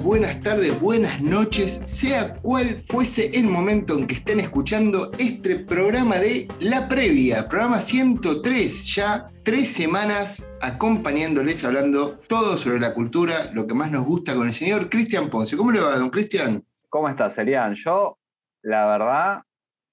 buenas tardes, buenas noches, sea cual fuese el momento en que estén escuchando este programa de La Previa, programa 103, ya tres semanas acompañándoles, hablando todo sobre la cultura, lo que más nos gusta con el señor Cristian Ponce. ¿Cómo le va, don Cristian? ¿Cómo estás, Serian? Yo, la verdad,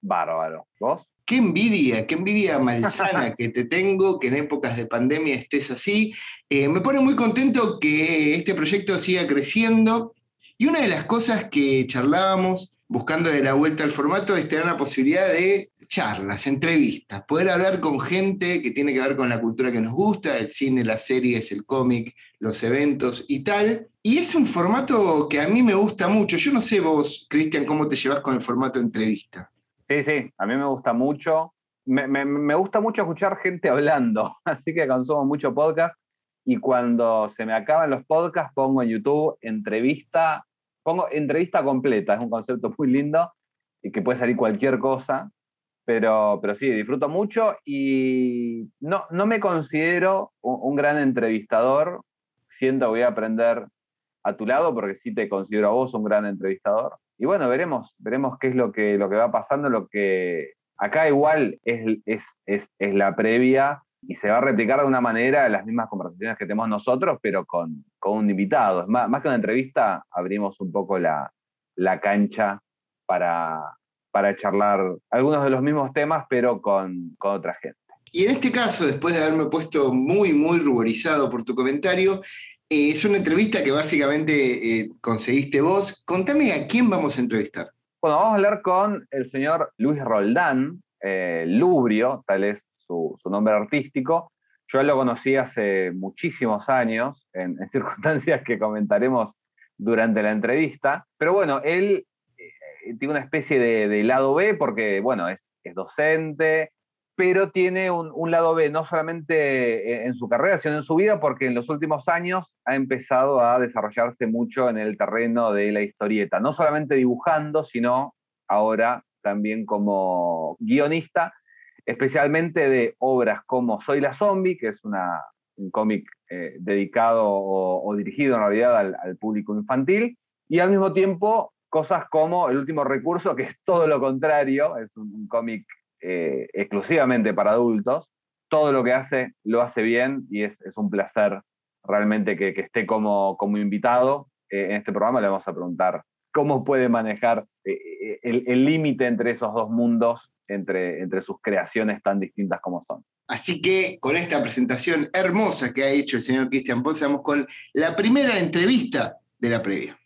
bárbaro. ¿Vos? Qué envidia, qué envidia malsana que te tengo, que en épocas de pandemia estés así. Eh, me pone muy contento que este proyecto siga creciendo. Y una de las cosas que charlábamos, buscando de la vuelta al formato, es tener la posibilidad de charlas, entrevistas, poder hablar con gente que tiene que ver con la cultura que nos gusta, el cine, las series, el cómic, los eventos y tal. Y es un formato que a mí me gusta mucho. Yo no sé vos, Cristian, cómo te llevas con el formato de entrevista. Sí, sí, a mí me gusta mucho. Me, gusta mucho escuchar gente hablando, así que consumo mucho podcast. Y cuando se me acaban los podcasts pongo en YouTube entrevista, pongo entrevista completa, es un concepto muy lindo y que puede salir cualquier cosa, pero, pero sí, disfruto mucho y no, no me considero un, gran entrevistador, siento voy a aprender a tu lado porque sí te considero a vos un gran entrevistador, y bueno, veremos, veremos qué es lo que, lo que va pasando, lo que acá igual es, es, es, es la previa y se va a replicar de una manera las mismas conversaciones que tenemos nosotros, pero con, con un invitado. Más, más que una entrevista, abrimos un poco la, la cancha para, para charlar algunos de los mismos temas, pero con, con otra gente. Y en este caso, después de haberme puesto muy, muy ruborizado por tu comentario, eh, es una entrevista que básicamente eh, conseguiste vos. Contame a quién vamos a entrevistar. Bueno, vamos a hablar con el señor Luis Roldán, eh, Lubrio, tal es su, nombre artístico. Yo lo conocí hace muchísimos años, en, circunstancias que comentaremos durante la entrevista. Pero bueno, él tiene una especie de, lado B porque, bueno, es docente, pero tiene un, lado B, no solamente en su carrera, sino en su vida, porque en los últimos años ha empezado a desarrollarse mucho en el terreno de la historieta, no solamente dibujando, sino ahora también como guionista, especialmente de obras como Soy la Zombie, que es una, un cómic eh, dedicado o, dirigido en realidad al, público infantil, y al mismo tiempo cosas como El último recurso, que es todo lo contrario, es un cómic eh, exclusivamente para adultos. Todo lo que hace lo hace bien y es, un placer realmente que, esté como, invitado eh, en este programa. Le vamos a preguntar cómo puede manejar eh, el límite entre esos dos mundos, entre, entre sus creaciones tan distintas como son. Así que con esta presentación hermosa que ha hecho el señor Cristian Ponce, vamos con la primera entrevista de la previa.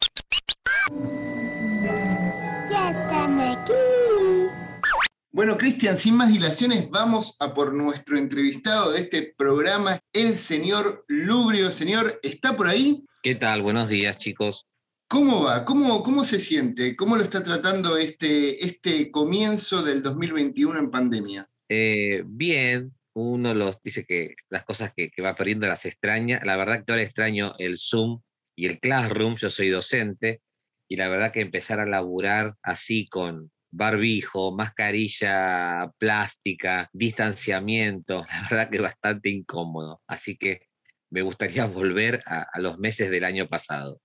Bueno, Cristian, sin más dilaciones, vamos a por nuestro entrevistado de este programa, el señor Lubrio. Señor, ¿está por ahí? ¿Qué tal? Buenos días, chicos. ¿Cómo va? ¿Cómo, cómo se siente? ¿Cómo lo está tratando este, este comienzo del 2021 en pandemia? Eh, bien, uno los dice que las cosas que, que, va perdiendo las extraña. La verdad que ahora extraño el Zoom y el Classroom, yo soy docente, y la verdad que empezar a laburar así con, barbijo, mascarilla plástica, distanciamiento, la verdad que es bastante incómodo. Así que me gustaría volver a, los meses del año pasado.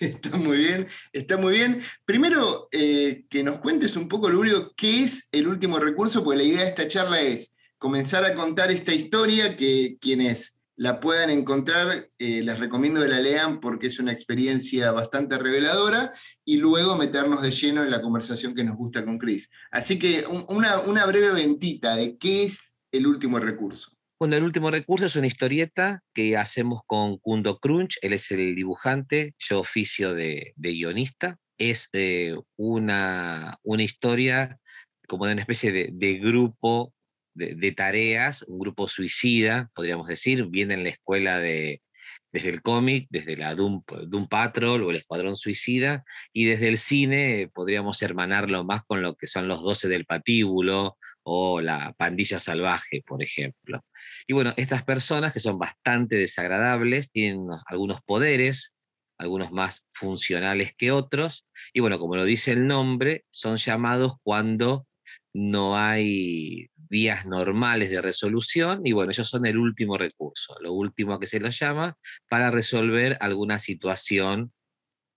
Está muy bien, está muy bien. Primero, eh, que nos cuentes un poco, Lurio, qué es el último recurso, porque la idea de esta charla es comenzar a contar esta historia que quienes la puedan encontrar, eh, les recomiendo que la lean porque es una experiencia bastante reveladora y luego meternos de lleno en la conversación que nos gusta con Chris. Así que una, breve ventita de qué es el último recurso. Bueno, el último recurso es una historieta que hacemos con Kundo Crunch, él es el dibujante, yo oficio de, guionista. Es eh, una, una historia como de una especie de, de grupo de, tareas, un grupo suicida, podríamos decir, viene en la escuela de, desde el cómic, desde la Doom, Patrol o el Escuadrón Suicida, y desde el cine podríamos hermanarlo más con lo que son los Doce del Patíbulo o la Pandilla Salvaje, por ejemplo. Y bueno, estas personas que son bastante desagradables, tienen algunos poderes, algunos más funcionales que otros, y bueno, como lo dice el nombre, son llamados cuando no hay vías normales de resolución y bueno, ellos son el último recurso, lo último que se los llama para resolver alguna situación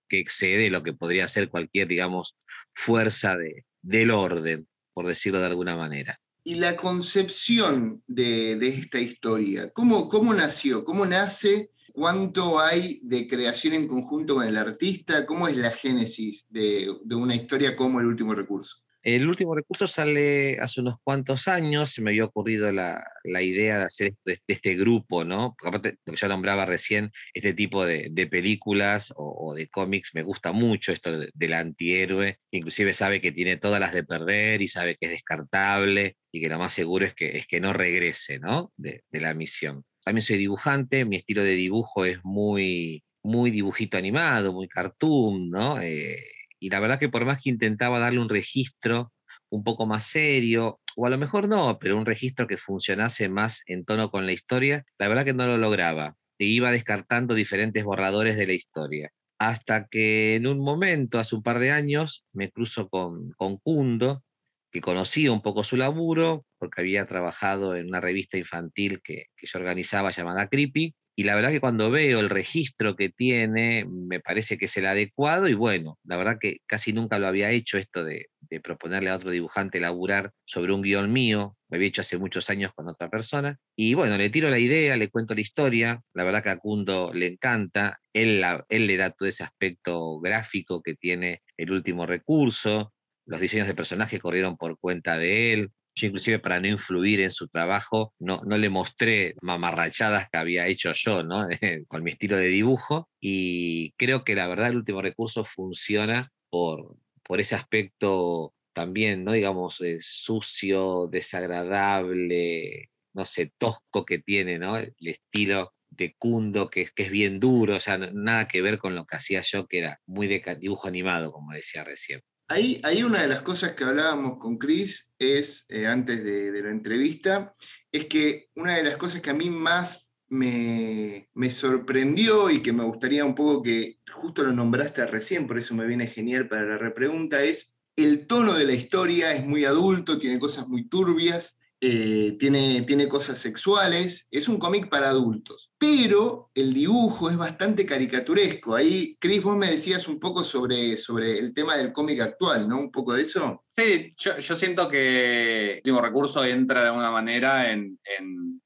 que excede lo que podría ser cualquier, digamos, fuerza de, del orden, por decirlo de alguna manera. Y la concepción de, esta historia, ¿cómo, ¿cómo nació? ¿Cómo nace? ¿Cuánto hay de creación en conjunto con el artista? ¿Cómo es la génesis de, de una historia como El Último Recurso? El último recurso sale hace unos cuantos años, se me había ocurrido la, idea de hacer este, este grupo, ¿no? Porque aparte, lo que yo nombraba recién, este tipo de, películas o, de cómics, me gusta mucho esto del antihéroe, inclusive sabe que tiene todas las de perder y sabe que es descartable y que lo más seguro es que, es que no regrese, ¿no? De, la misión. También soy dibujante, mi estilo de dibujo es muy, muy dibujito animado, muy cartoon, ¿no? Eh, y la verdad que por más que intentaba darle un registro un poco más serio, o a lo mejor no, pero un registro que funcionase más en tono con la historia, la verdad que no lo lograba. E iba descartando diferentes borradores de la historia. Hasta que en un momento, hace un par de años, me cruzo con, con Kundo, que conocía un poco su laburo, porque había trabajado en una revista infantil que, que yo organizaba llamada Creepy, y la verdad que cuando veo el registro que tiene, me parece que es el adecuado y bueno, la verdad que casi nunca lo había hecho esto de, proponerle a otro dibujante laburar sobre un guion mío, lo había hecho hace muchos años con otra persona, y bueno, le tiro la idea, le cuento la historia, la verdad que a Kundo le encanta, él, él le da todo ese aspecto gráfico que tiene el último recurso, los diseños de personajes corrieron por cuenta de él, yo inclusive para no influir en su trabajo, no, no le mostré mamarrachadas que había hecho yo, ¿no? con mi estilo de dibujo. Y creo que la verdad el último recurso funciona por, por ese aspecto también, ¿no? Digamos, eh, sucio, desagradable, no sé, tosco que tiene, ¿no? El estilo de Kundo, que, que es bien duro, o sea, nada que ver con lo que hacía yo, que era muy de dibujo animado, como decía recién. Ahí, una de las cosas que hablábamos con Chris es, eh, antes de, la entrevista, es que una de las cosas que a mí más me, sorprendió y que me gustaría un poco que justo lo nombraste recién, por eso me viene genial para la repregunta, es el tono de la historia, es muy adulto, tiene cosas muy turbias, eh, tiene, tiene cosas sexuales, es un cómic para adultos, pero el dibujo es bastante caricaturesco. Ahí, Chris, vos me decías un poco sobre, sobre el tema del cómic actual, ¿no? Un poco de eso. Sí, yo, siento que el último recurso entra de alguna manera en,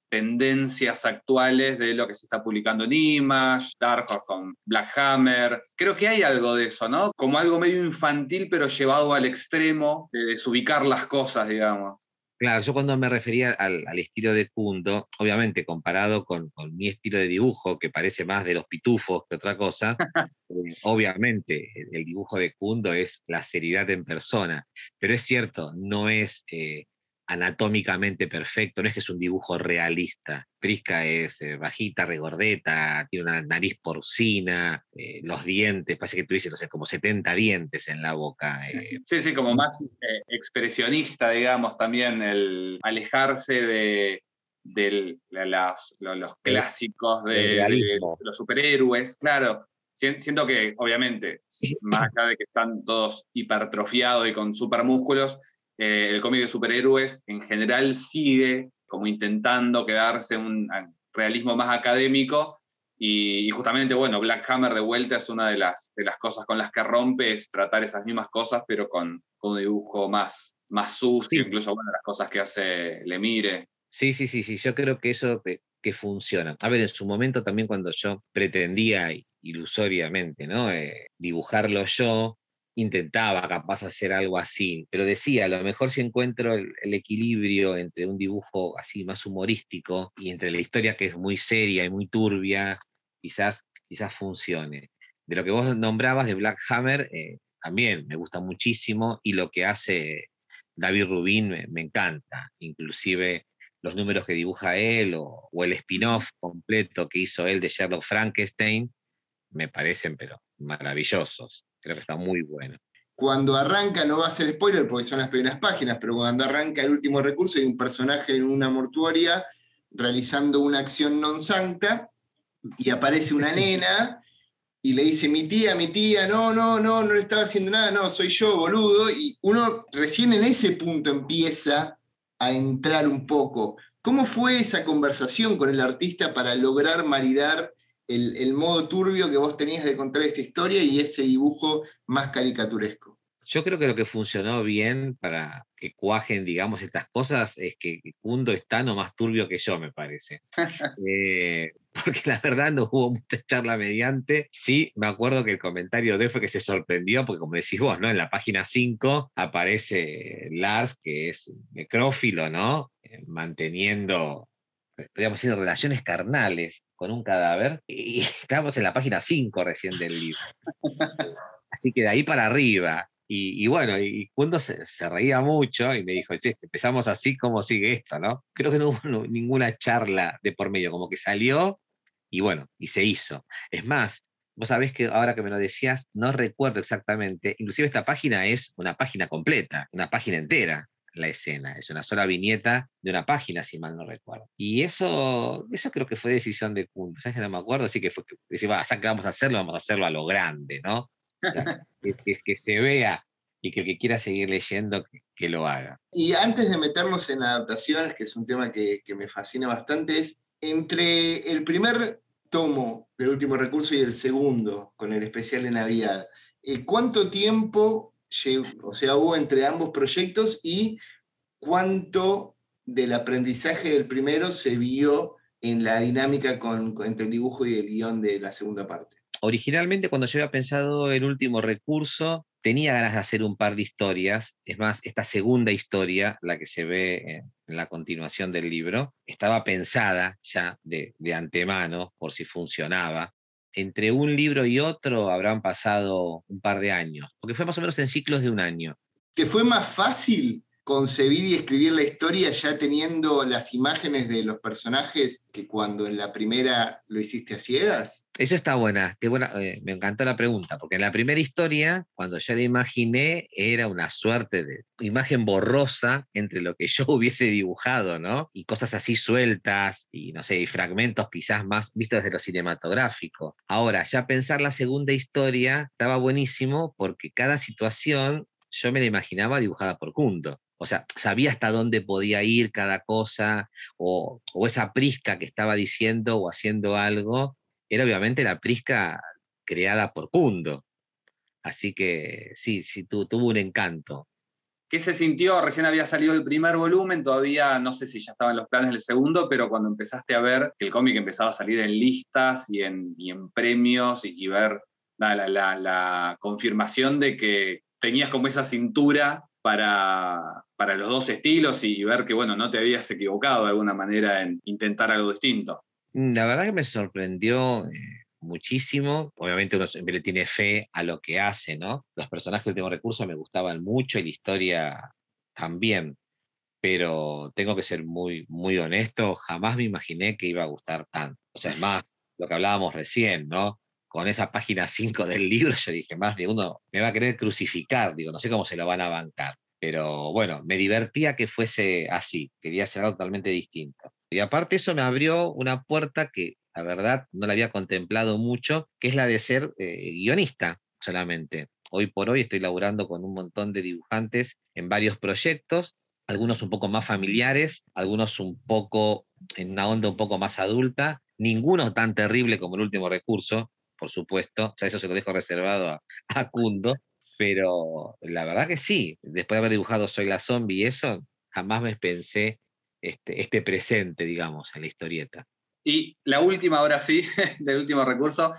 tendencias actuales de lo que se está publicando en Image, Dark Horse con Black Hammer. Creo que hay algo de eso, ¿no? Como algo medio infantil, pero llevado al extremo de desubicar las cosas, digamos. Claro, yo cuando me refería al, estilo de Kundo, obviamente comparado con, mi estilo de dibujo, que parece más de los pitufos que otra cosa, eh, obviamente el, dibujo de Kundo es la seriedad en persona, pero es cierto, no es eh, anatómicamente perfecto, no es que es un dibujo realista. Prisca es eh, bajita, regordeta, tiene una nariz porcina, eh, los dientes, parece que tuviese, no sé, como 70 dientes en la boca. Eh. Sí, sí, como más expresionista, digamos, también el alejarse de, los, clásicos de, los superhéroes, claro. Siento que, obviamente, más allá de que están todos hipertrofiados y con supermúsculos, eh, el cómic de superhéroes en general sigue como intentando quedarse un realismo más académico y, justamente, bueno, Black Hammer de vuelta es una de las, de las cosas con las que rompe, es tratar esas mismas cosas, pero con, un dibujo más, más sucio, incluso, bueno, las cosas que hace Lemire. Sí, sí, sí, sí, yo creo que eso que, que funciona. A ver, en su momento también cuando yo pretendía ilusoriamente, ¿no? Eh, dibujarlo yo, intentaba capaz hacer algo así, pero decía, a lo mejor si encuentro el, equilibrio entre un dibujo así más humorístico y entre la historia que es muy seria y muy turbia, quizás, quizás funcione. De lo que vos nombrabas de Black Hammer, eh, también me gusta muchísimo y lo que hace David Rubin me, encanta, inclusive los números que dibuja él o, o el spin-off completo que hizo él de Sherlock Frankenstein, me parecen pero maravillosos. Creo que está muy bueno. Cuando arranca, no va a ser spoiler porque son las primeras páginas, pero cuando arranca el último recurso hay un personaje en una mortuoria realizando una acción non sancta y aparece una nena y le dice, mi tía, mi tía, no, no, no, no le estaba haciendo nada, no, soy yo, boludo. Y uno recién en ese punto empieza a entrar un poco. ¿Cómo fue esa conversación con el artista para lograr maridar el, modo turbio que vos tenías de contar esta historia y ese dibujo más caricaturesco. Yo creo que lo que funcionó bien para que cuajen, digamos, estas cosas es que Kundo está no más turbio que yo, me parece. Eh, porque la verdad no hubo mucha charla mediante. Sí, me acuerdo que el comentario de fue que se sorprendió, porque como decís vos, ¿no? En la página 5 aparece Lars, que es un necrófilo, ¿no? Eh, manteniendo podríamos decir, relaciones carnales con un cadáver, y estábamos en la página 5 recién del libro. Así que de ahí para arriba. Y, bueno, y cuando se, reía mucho y me dijo, che, empezamos así, ¿cómo sigue esto? ¿no? Creo que no hubo ninguna charla de por medio, como que salió y bueno, y se hizo. Es más, vos sabés que ahora que me lo decías, no recuerdo exactamente, inclusive esta página es una página completa, una página entera la escena. Es una sola viñeta de una página, si mal no recuerdo. Y eso, eso creo que fue decisión de Kuhn. ¿Sabes que no me acuerdo? Así que fue que decir, ya que vamos a hacerlo, vamos a hacerlo a lo grande, ¿no? que, que, se vea y que el que quiera seguir leyendo, que, lo haga. Y antes de meternos en adaptaciones, que es un tema que, me fascina bastante, es entre el primer tomo del último recurso y el segundo, con el especial de Navidad, eh, ¿cuánto tiempo o sea, hubo entre ambos proyectos y cuánto del aprendizaje del primero se vio en la dinámica con, entre el dibujo y el guion de la segunda parte. Originalmente, cuando yo había pensado el último recurso, tenía ganas de hacer un par de historias. Es más, esta segunda historia, la que se ve en la continuación del libro, estaba pensada ya de, de antemano por si funcionaba entre un libro y otro habrán pasado un par de años, porque fue más o menos en ciclos de un año. ¿Te fue más fácil concebir y escribir la historia ya teniendo las imágenes de los personajes que cuando en la primera lo hiciste a ciegas? Eso está buena, qué buena, eh, me encantó la pregunta, porque en la primera historia, cuando ya la imaginé, era una suerte de imagen borrosa entre lo que yo hubiese dibujado, ¿no? Y cosas así sueltas, y no sé, y fragmentos quizás más vistos desde lo cinematográfico. Ahora, ya pensar la segunda historia estaba buenísimo porque cada situación yo me la imaginaba dibujada por Kundo o sea, sabía hasta dónde podía ir cada cosa, o, esa prisca que estaba diciendo o haciendo algo, era obviamente la prisca creada por Kundo. Así que sí, sí, tuvo un encanto. ¿Qué se sintió? Recién había salido el primer volumen, todavía no sé si ya estaban los planes del segundo, pero cuando empezaste a ver que el cómic empezaba a salir en listas y en, premios y, ver la, confirmación de que tenías como esa cintura para, para los dos estilos y ver que, bueno, no te habías equivocado de alguna manera en intentar algo distinto. Mm, la verdad que me sorprendió eh, muchísimo. Obviamente uno siempre tiene fe a lo que hace, ¿no? Los personajes del último recurso me gustaban mucho y la historia también. Pero tengo que ser muy, muy honesto, jamás me imaginé que iba a gustar tanto. O sea, más lo que hablábamos recién, ¿no? Con esa página 5 del libro, yo dije, más de uno me va a querer crucificar, digo, no sé cómo se lo van a bancar. Pero bueno, me divertía que fuese así, quería hacer algo totalmente distinto. Y aparte eso me abrió una puerta que la verdad no la había contemplado mucho, que es la de ser eh, guionista solamente. Hoy por hoy estoy laburando con un montón de dibujantes en varios proyectos, algunos un poco más familiares, algunos un poco en una onda un poco más adulta, ninguno tan terrible como el último recurso, por supuesto, o eso se lo dejo reservado a, a Kundo, pero la verdad que sí, después de haber dibujado Soy la zombie y eso, jamás me pensé este, este presente, digamos, en la historieta. Y la última, ahora sí, del último recurso,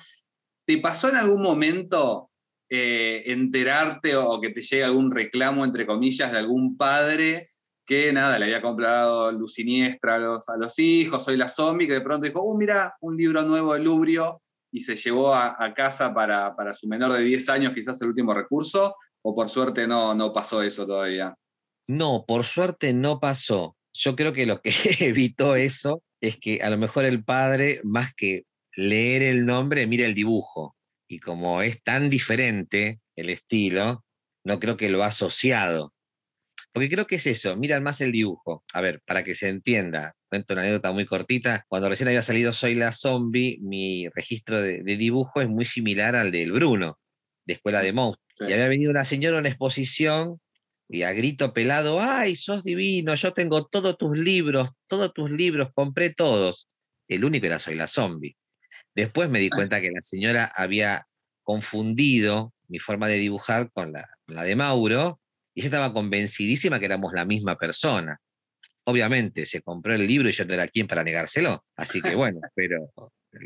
¿te pasó en algún momento eh, enterarte o que te llegue algún reclamo, entre comillas, de algún padre que nada, le había comprado luz siniestra a los, a los hijos, soy la zombie, que de pronto dijo, oh, mira, un libro nuevo de Lubrio, y se llevó a, casa para, su menor de 10 años, quizás el último recurso, o por suerte no, no pasó eso todavía? No, por suerte no pasó. Yo creo que lo que evitó eso es que a lo mejor el padre, más que leer el nombre, mira el dibujo. Y como es tan diferente el estilo, no creo que lo ha asociado. Porque creo que es eso, miran más el dibujo. A ver, para que se entienda, cuento una anécdota muy cortita. Cuando recién había salido Soy la Zombie, mi registro de, dibujo es muy similar al del Bruno, de Escuela de Monstruos. Y había venido una señora a una exposición y a grito pelado, ¡ay, sos divino! Yo tengo todos tus libros, todos tus libros, compré todos. El único era Soy la Zombie. Después me di cuenta que la señora había confundido mi forma de dibujar con la, la de Mauro y ella estaba convencidísima que éramos la misma persona. Obviamente se compró el libro y yo no era quien para negárselo. Así que bueno, pero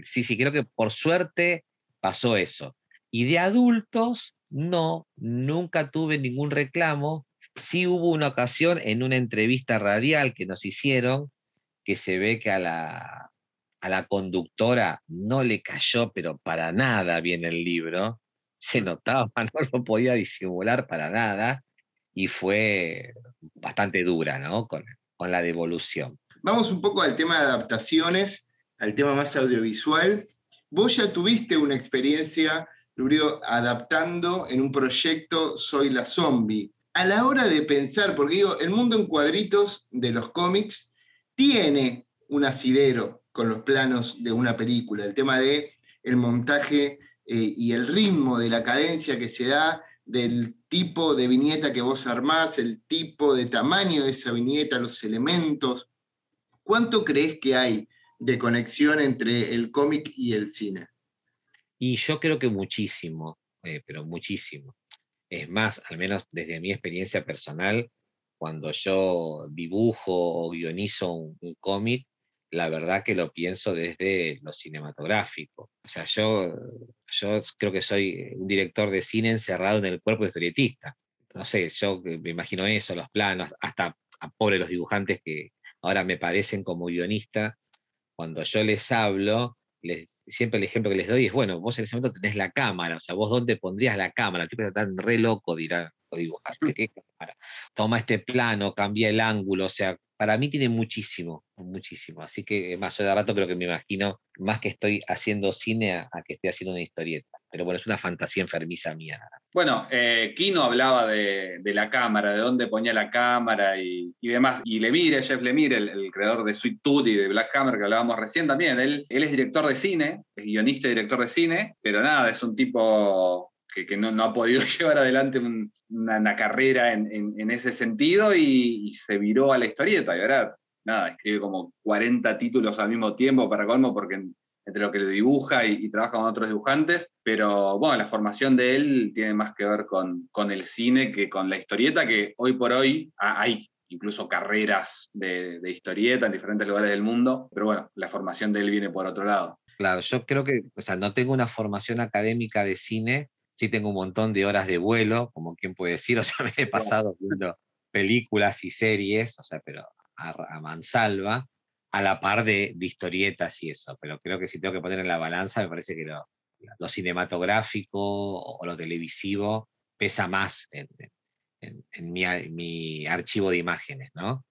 sí, sí, creo que por suerte pasó eso. Y de adultos, no, nunca tuve ningún reclamo. Sí hubo una ocasión en una entrevista radial que nos hicieron, que se ve que a la, a la conductora no le cayó, pero para nada bien el libro. Se notaba, no lo podía disimular para nada y fue bastante dura, ¿no? Con, la devolución. Vamos un poco al tema de adaptaciones, al tema más audiovisual. Vos ya tuviste una experiencia, Lurio, adaptando en un proyecto Soy la Zombie. A la hora de pensar, porque digo, el mundo en cuadritos de los cómics tiene un asidero con los planos de una película, el tema de el montaje eh, y el ritmo de la cadencia que se da del tipo de viñeta que vos armás, el tipo de tamaño de esa viñeta, los elementos. ¿Cuánto crees que hay de conexión entre el cómic y el cine? Y yo creo que muchísimo, eh, pero muchísimo. Es más, al menos desde mi experiencia personal, cuando yo dibujo o guionizo un cómic, la verdad que lo pienso desde lo cinematográfico. O sea, yo, yo creo que soy un director de cine encerrado en el cuerpo de historietista. No sé, yo me imagino eso, los planos, hasta a pobre los dibujantes que ahora me parecen como guionista, cuando yo les hablo, siempre el ejemplo que les doy es, bueno, vos en ese momento tenés la cámara, o sea, vos dónde pondrías la cámara, el tipo está tan re loco, dirá, o dibujar, ¿qué cámara? Toma este plano, cambia el ángulo, o sea, para mí tiene muchísimo, muchísimo. Así que más de rato creo que me imagino más que estoy haciendo cine a, que esté haciendo una historieta. Pero bueno, es una fantasía enfermiza mía. Bueno, eh, Kino hablaba de, la cámara, de dónde ponía la cámara y, demás. Y Lemire, Jeff Lemire, el, creador de Sweet Tooth y de Black Hammer que hablábamos recién también, él es director de cine, es guionista y director de cine, pero nada, es un tipo que, no, ha podido llevar adelante una, carrera en, ese sentido y, se viró a la historieta. Y ahora, nada, escribe como 40 títulos al mismo tiempo para colmo, porque entre lo que le dibuja y, trabaja con otros dibujantes, pero bueno, la formación de él tiene más que ver con, con el cine que con la historieta, que hoy por hoy hay incluso carreras de, de, historieta en diferentes lugares del mundo, pero bueno, la formación de él viene por otro lado. Claro, yo creo que, o sea, no tengo una formación académica de cine, sí tengo un montón de horas de vuelo, como quien puede decir, o sea, me he pasado viendo películas y series, o sea, pero a, mansalva, a la par de, historietas y eso, pero creo que si tengo que poner en la balanza, me parece que lo, cinematográfico o lo televisivo pesa más en, mi, archivo de imágenes, ¿no?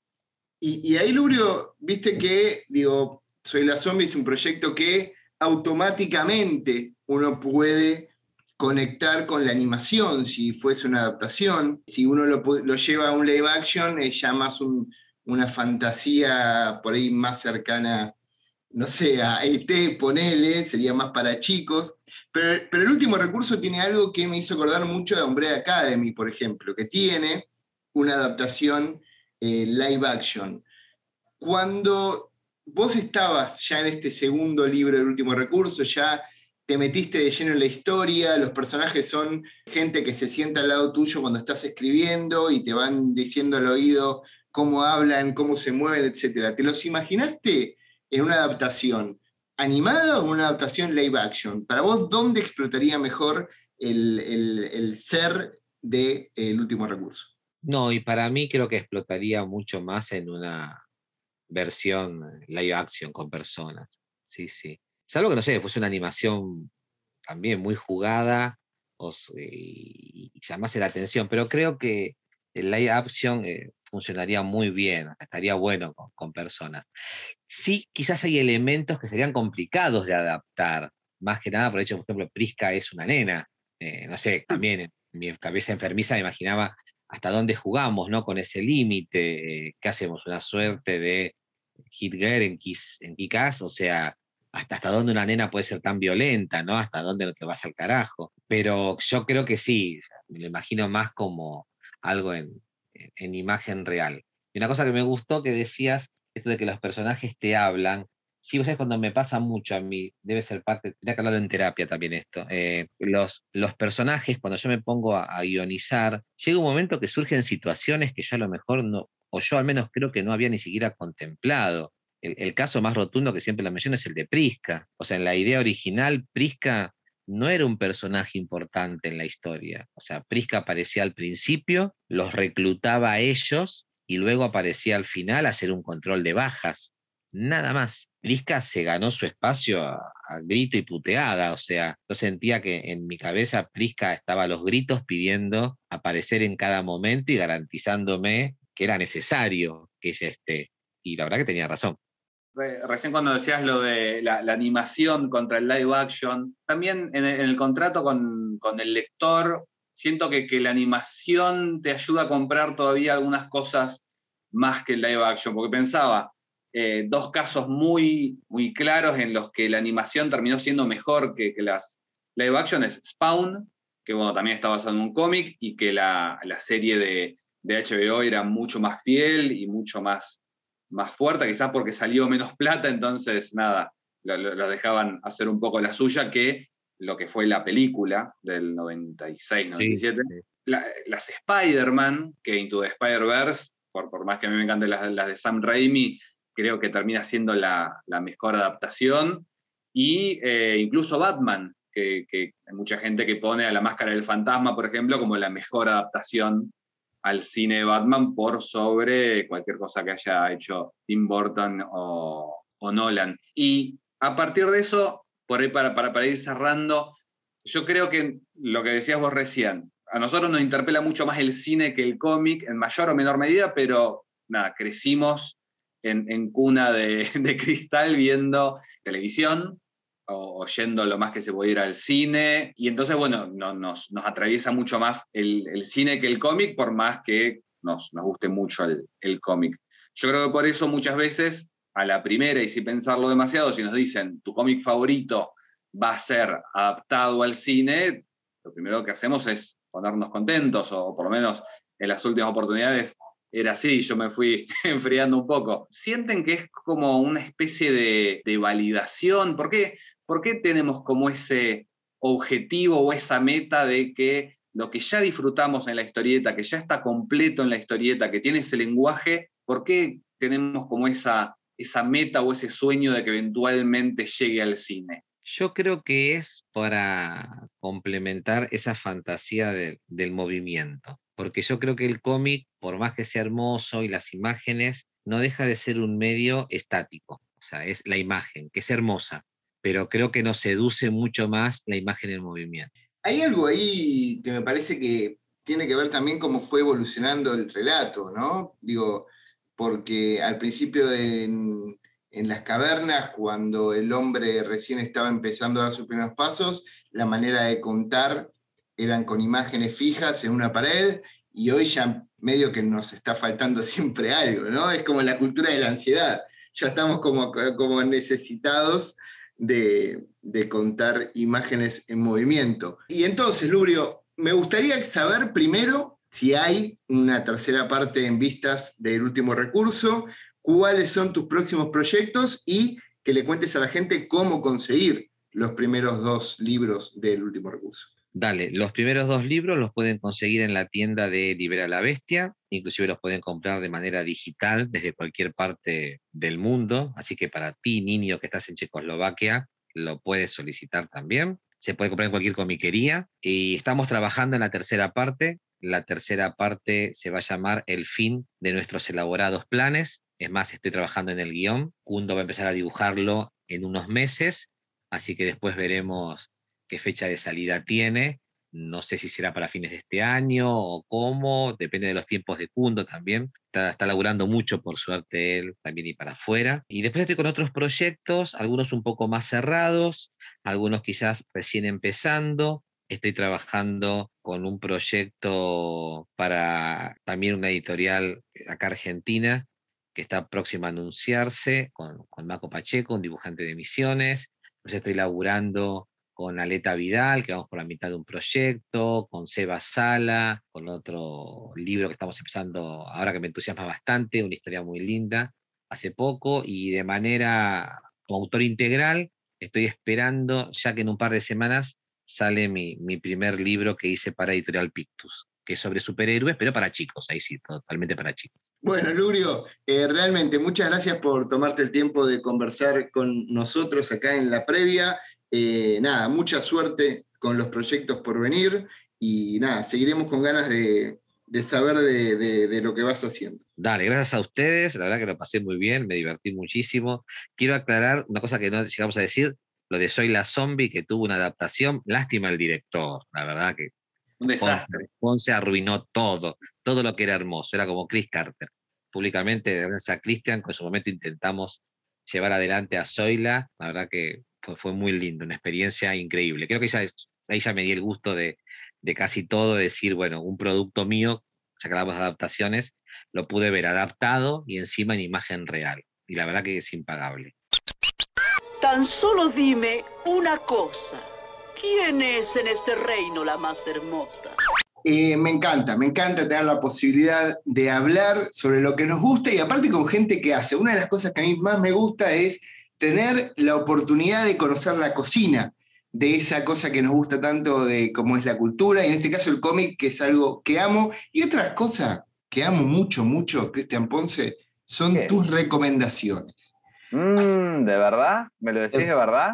Y, y ahí, Lurio, viste que, digo, Soy la Zombie es un proyecto que automáticamente uno puede conectar con la animación, si fuese una adaptación. Si uno lo, lleva a un live action, es ya más una fantasía por ahí más cercana, no sé, a ET, ponele, sería más para chicos. Pero, el último recurso tiene algo que me hizo acordar mucho de Umbrella Academy, por ejemplo, que tiene una adaptación eh, live action. Cuando vos estabas ya en este segundo libro, el último recurso, ya te metiste de lleno en la historia, los personajes son gente que se sienta al lado tuyo cuando estás escribiendo y te van diciendo al oído cómo hablan, cómo se mueven, etc. ¿Te los imaginaste en una adaptación animada o una adaptación live action? Para vos, ¿dónde explotaría mejor el, ser del el último recurso? No, y para mí creo que explotaría mucho más en una versión live action con personas. Sí, sí. Salvo que, no sé, fuese una animación también muy jugada o, y, llamase la atención, pero creo que el live action eh, funcionaría muy bien, estaría bueno con, personas. Sí, quizás hay elementos que serían complicados de adaptar, más que nada por el hecho, por ejemplo, Prisca es una nena, eh, no sé, mm. también en mi cabeza enfermiza me imaginaba hasta dónde jugamos, ¿no? Con ese límite, eh, ¿qué hacemos? Una suerte de Hitler en, en Kikaz, o sea, hasta, hasta dónde una nena puede ser tan violenta, ¿no? Hasta dónde te vas al carajo. Pero yo creo que sí, me lo imagino más como algo en, imagen real. Y una cosa que me gustó que decías, esto de que los personajes te hablan, Sí, vos sabés, cuando me pasa mucho a mí, debe ser parte, tendría que hablarlo en terapia también esto. eh, los, los personajes, cuando yo me pongo a, a guionizar, llega un momento que surgen situaciones que yo a lo mejor no, o yo al menos creo que no había ni siquiera contemplado. El, caso más rotundo que siempre lo menciono es el de Prisca. O sea, en la idea original, Prisca no era un personaje importante en la historia. O sea, Prisca aparecía al principio, los reclutaba a ellos y luego aparecía al final a hacer un control de bajas. Nada más. Prisca se ganó su espacio a, a grito y puteada. O sea, yo sentía que en mi cabeza Prisca estaba a los gritos pidiendo aparecer en cada momento y garantizándome que era necesario que ella esté. Y la verdad que tenía razón. Re- Recién cuando decías lo de la, animación contra el live action, también en el, contrato con, el lector, siento que, la animación te ayuda a comprar todavía algunas cosas más que el live action, porque pensaba, eh, dos casos muy, muy claros en los que la animación terminó siendo mejor que, que las live action es Spawn, que bueno, también está basado en un cómic, y que la, la serie de, de HBO era mucho más fiel y mucho más más fuerte, quizás porque salió menos plata, entonces nada, lo, lo- dejaban hacer un poco la suya que lo que fue la película del 96, 97. sí. La- las Spider-Man, que Into the Spider-Verse, por, por más que a mí me encanten las, las de Sam Raimi, creo que termina siendo la, la mejor adaptación. Y eh, incluso Batman, que, que hay mucha gente que pone a la máscara del fantasma, por ejemplo, como la mejor adaptación al cine de Batman por sobre cualquier cosa que haya hecho Tim Burton o, o Nolan. Y a partir de eso, por ahí para, para, para ir cerrando, yo creo que lo que decías vos recién, a nosotros nos interpela mucho más el cine que el cómic, en mayor o menor medida, pero nada, crecimos en, en cuna de, de cristal viendo televisión, o, o yendo lo más que se pudiera al cine. Y entonces, bueno, no- nos, nos atraviesa mucho más el, el cine que el cómic, por más que nos, nos guste mucho el, el cómic. Yo creo que por eso muchas veces, a la primera, y sin pensarlo demasiado, si nos dicen tu cómic favorito va a ser adaptado al cine, lo primero que hacemos es ponernos contentos, o por lo menos en las últimas oportunidades era así, yo me fui enfriando un poco. ¿Sienten que es como una especie de, de validación? ¿Por qué, ¿Por qué tenemos como ese objetivo o esa meta de que lo que ya disfrutamos en la historieta, que ya está completo en la historieta, que tiene ese lenguaje, ¿por qué tenemos como esa, esa meta o ese sueño de que eventualmente llegue al cine? Yo creo que es para complementar esa fantasía de- del movimiento, porque yo creo que el cómic, por más que sea hermoso y las imágenes, no deja de ser un medio estático, o sea, es la imagen, que es hermosa, pero creo que nos seduce mucho más la imagen en movimiento. Hay algo ahí que me parece que tiene que ver también cómo fue evolucionando el relato, ¿no? Digo, porque al principio en, en las cavernas, cuando el hombre recién estaba empezando a dar sus primeros pasos, la manera de contar eran con imágenes fijas en una pared, y hoy ya medio que nos está faltando siempre algo, ¿no? Es como la cultura de la ansiedad. Ya estamos como, como necesitados de, contar imágenes en movimiento. Y entonces, Lubrio, me gustaría saber primero si hay una tercera parte en vistas del último recurso, cuáles son tus próximos proyectos y que le cuentes a la gente cómo conseguir los primeros dos libros del último recurso. Dale, los primeros dos libros los pueden conseguir en la tienda de Libera la Bestia, inclusive los pueden comprar de manera digital desde cualquier parte del mundo, así que para ti, niño que estás en Checoslovaquia, lo puedes solicitar también. Se puede comprar en cualquier comiquería y estamos trabajando en la tercera parte. La tercera parte se va a llamar El fin de nuestros elaborados planes. Es más, estoy trabajando en el guion. Kundo va a empezar a dibujarlo en unos meses, así que después veremos qué fecha de salida tiene. No sé si será para fines de este año o cómo, depende de los tiempos de Kundo también. Está, laburando mucho, por suerte, él también y para afuera. Y después estoy con otros proyectos, algunos un poco más cerrados, algunos quizás recién empezando. Estoy trabajando con un proyecto para también una editorial acá argentina que está próxima a anunciarse con, con Maco Pacheco, un dibujante de misiones. Pues estoy laburando con Aleta Vidal, que vamos por la mitad de un proyecto, con Seba Sala, con otro libro que estamos empezando ahora que me entusiasma bastante, una historia muy linda, hace poco, y de manera como autor integral. Estoy esperando, ya que en un par de semanas sale mi, mi primer libro que hice para Editorial Pictus, que es sobre superhéroes, pero para chicos, ahí sí, totalmente para chicos. Bueno, Lurio, eh, realmente muchas gracias por tomarte el tiempo de conversar con nosotros acá en la previa. Eh, nada, mucha suerte con los proyectos por venir y nada, seguiremos con ganas de, de saber de, de, de, lo que vas haciendo. Dale, gracias a ustedes, la verdad que lo pasé muy bien, me divertí muchísimo. Quiero aclarar una cosa que no llegamos a decir, lo de Soy la Zombie, que tuvo una adaptación, lástima el director, la verdad que un desastre. Ponce, arruinó todo, todo lo que era hermoso, era como Chris Carter. Públicamente, gracias a Christian, que en su momento intentamos llevar adelante a Zoila, la verdad que fue, muy lindo, una experiencia increíble. Creo que ella, ya me di el gusto de, de casi todo, decir, bueno, un producto mío, hablamos de adaptaciones, lo pude ver adaptado y encima en imagen real. Y la verdad que es impagable. Tan solo dime una cosa. ¿Quién es en este reino la más hermosa? Eh, me encanta, me encanta tener la posibilidad de hablar sobre lo que nos gusta y aparte con gente que hace. Una de las cosas que a mí más me gusta es tener la oportunidad de conocer la cocina de esa cosa que nos gusta tanto de cómo es la cultura, y en este caso el cómic, que es algo que amo, y otra cosa que amo mucho, mucho, Cristian Ponce, son ¿Qué? tus recomendaciones. Mm, ¿De verdad? ¿Me lo decís de verdad?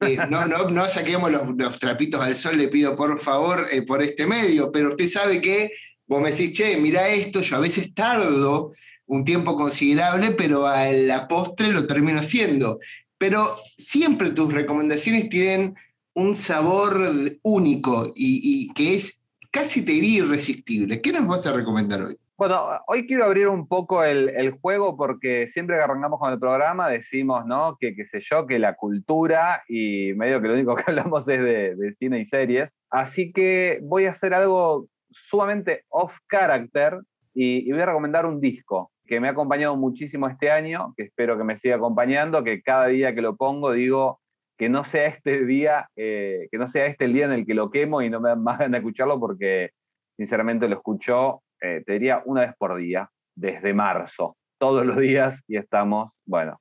Eh, no, no, no saquemos los, trapitos al sol, le pido por favor eh, por este medio, pero usted sabe que vos me decís, che, mira esto, yo a veces tardo un tiempo considerable, pero a la postre lo termino haciendo. Pero siempre tus recomendaciones tienen un sabor único y, y, que es casi te diría irresistible. ¿Qué nos vas a recomendar hoy? Bueno, hoy quiero abrir un poco el, juego porque siempre que arrancamos con el programa decimos, ¿no? Que qué sé yo, que la cultura y medio que lo único que hablamos es de, cine y series. Así que voy a hacer algo sumamente off character y, voy a recomendar un disco que me ha acompañado muchísimo este año, que espero que me siga acompañando, que cada día que lo pongo digo, que no sea este día, eh, que no sea este el día en el que lo quemo y no me dan más ganas de escucharlo porque sinceramente lo escucho, eh, te diría una vez por día, desde marzo, todos los días y estamos, bueno,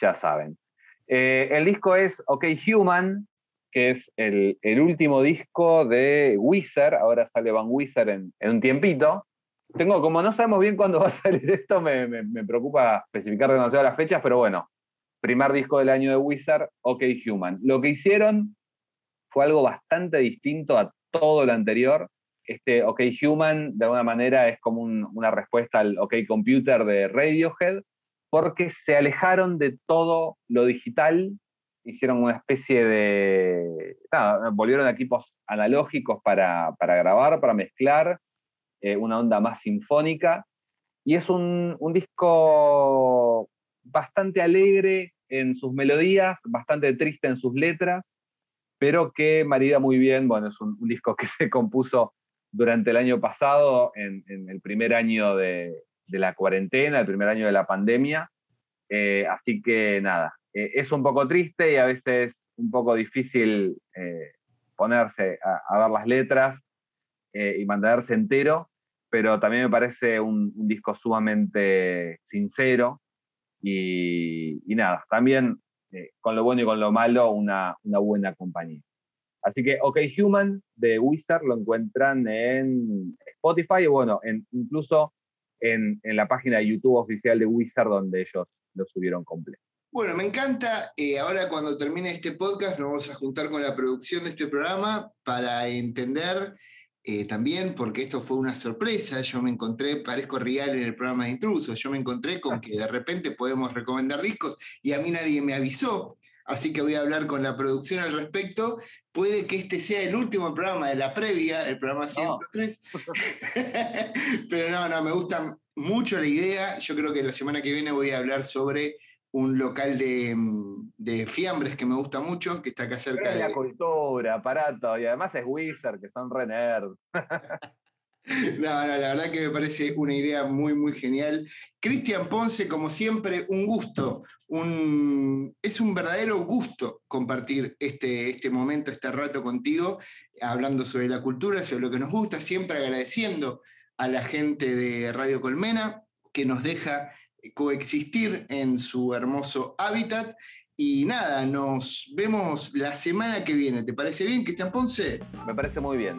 ya saben. Eh, el disco es OK Human, que es el, último disco de Wizard, ahora sale Van Wizard en, en, un tiempito. Tengo, como no sabemos bien cuándo va a salir esto, me, me, me preocupa especificar demasiado las fechas, pero bueno, primer disco del año de Wizard, OK Human. Lo que hicieron fue algo bastante distinto a todo lo anterior. Este OK Human, de alguna manera, es como un, una respuesta al OK Computer de Radiohead, porque se alejaron de todo lo digital, hicieron una especie de... Volvieron a equipos analógicos para, para grabar, para mezclar, eh, una onda más sinfónica, y es un, un disco bastante alegre en sus melodías, bastante triste en sus letras, pero que marida muy bien, bueno, es un disco que se compuso durante el año pasado, en, el primer año de, la cuarentena, el primer año de la pandemia, eh, así que nada, eh, es un poco triste y a veces un poco difícil eh, ponerse a, a, ver las letras eh, y mantenerse entero, pero también me parece un, disco sumamente sincero, y, y nada, también con lo bueno y con lo malo, una, buena compañía. Así que OK Human de Wizard lo encuentran en Spotify y bueno, en, incluso en, en, la página de YouTube oficial de Wizard donde ellos lo subieron completo. Bueno, me encanta. Eh, ahora cuando termine este podcast nos vamos a juntar con la producción de este programa para entender eh, también porque esto fue una sorpresa, yo me encontré, parezco real en el programa de intrusos, yo me encontré con que de repente podemos recomendar discos y a mí nadie me avisó, así que voy a hablar con la producción al respecto. Puede que este sea el último programa de la previa, el programa 103, oh. pero no, no, me gusta mucho la idea, yo creo que la semana que viene voy a hablar sobre un local de, de, fiambres que me gusta mucho, que está acá cerca de... la cultura, aparato, y además es Wizard, que son re nerds. no, la verdad que me parece una idea muy, muy genial. Cristian Ponce, como siempre, un gusto, un, es un verdadero gusto compartir este, este momento, este rato contigo, hablando sobre la cultura, sobre lo que nos gusta, siempre agradeciendo a la gente de Radio Colmena que nos deja coexistir en su hermoso hábitat Y nada, nos vemos la semana que viene. ¿Te parece bien, Cristian Ponce? Me parece muy bien.